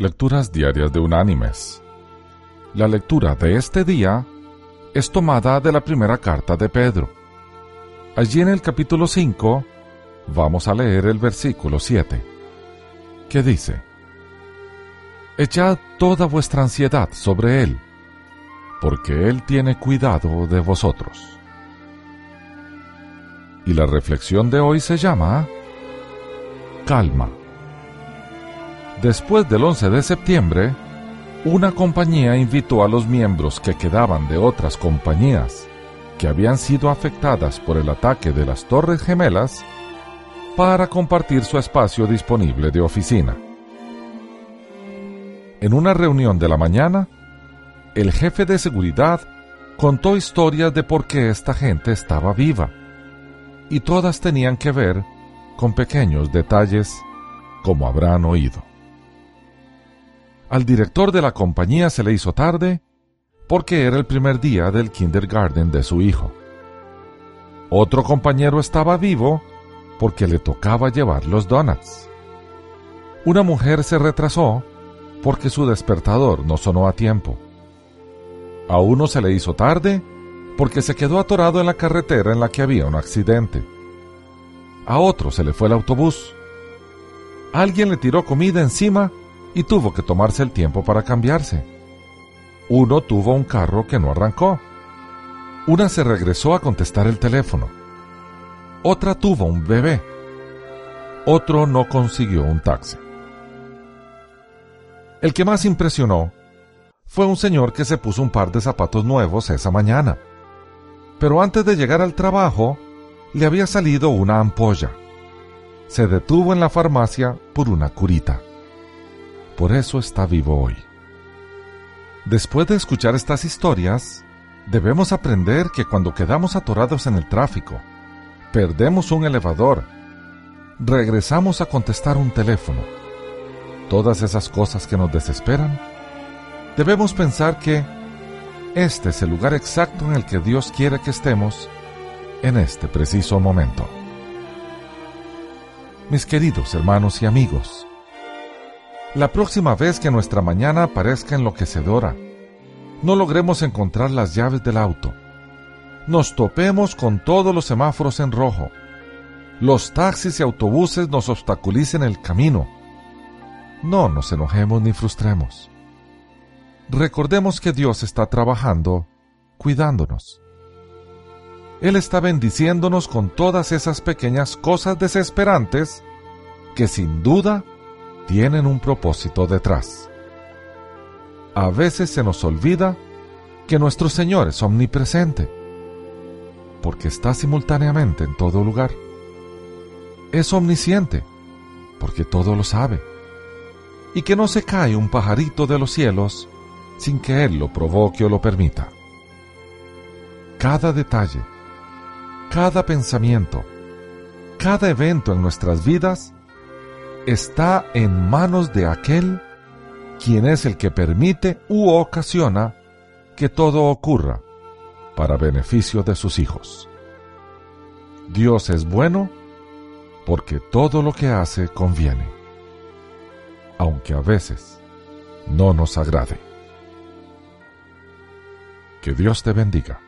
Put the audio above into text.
Lecturas Diarias de Unánimes. La lectura de este día es tomada de la primera carta de Pedro. Allí en el capítulo 5 vamos a leer el versículo 7, que dice, Echad toda vuestra ansiedad sobre Él, porque Él tiene cuidado de vosotros. Y la reflexión de hoy se llama Calma. Después del 11 de septiembre, una compañía invitó a los miembros que quedaban de otras compañías que habían sido afectadas por el ataque de las Torres Gemelas para compartir su espacio disponible de oficina. En una reunión de la mañana, el jefe de seguridad contó historias de por qué esta gente estaba viva, y todas tenían que ver con pequeños detalles como habrán oído. Al director de la compañía se le hizo tarde porque era el primer día del kindergarten de su hijo. Otro compañero estaba vivo porque le tocaba llevar los donuts. Una mujer se retrasó porque su despertador no sonó a tiempo. A uno se le hizo tarde porque se quedó atorado en la carretera en la que había un accidente. A otro se le fue el autobús. Alguien le tiró comida encima y tuvo que tomarse el tiempo para cambiarse. Uno tuvo un carro que no arrancó. Una se regresó a contestar el teléfono. Otra tuvo un bebé. Otro no consiguió un taxi. El que más impresionó fue un señor que se puso un par de zapatos nuevos esa mañana. Pero antes de llegar al trabajo, le había salido una ampolla. Se detuvo en la farmacia por una curita. Por eso está vivo hoy. Después de escuchar estas historias, debemos aprender que cuando quedamos atorados en el tráfico, perdemos un elevador, regresamos a contestar un teléfono, todas esas cosas que nos desesperan, debemos pensar que este es el lugar exacto en el que Dios quiere que estemos en este preciso momento. Mis queridos hermanos y amigos, la próxima vez que nuestra mañana parezca enloquecedora, no logremos encontrar las llaves del auto, nos topemos con todos los semáforos en rojo, los taxis y autobuses nos obstaculicen el camino, no nos enojemos ni frustremos. Recordemos que Dios está trabajando, cuidándonos. Él está bendiciéndonos con todas esas pequeñas cosas desesperantes que sin duda tienen un propósito detrás. A veces se nos olvida que nuestro Señor es omnipresente, porque está simultáneamente en todo lugar. Es omnisciente, porque todo lo sabe, y que no se cae un pajarito de los cielos sin que Él lo provoque o lo permita. Cada detalle, cada pensamiento, cada evento en nuestras vidas está en manos de aquel quien es el que permite u ocasiona que todo ocurra para beneficio de sus hijos. Dios es bueno porque todo lo que hace conviene, aunque a veces no nos agrade. Que Dios te bendiga.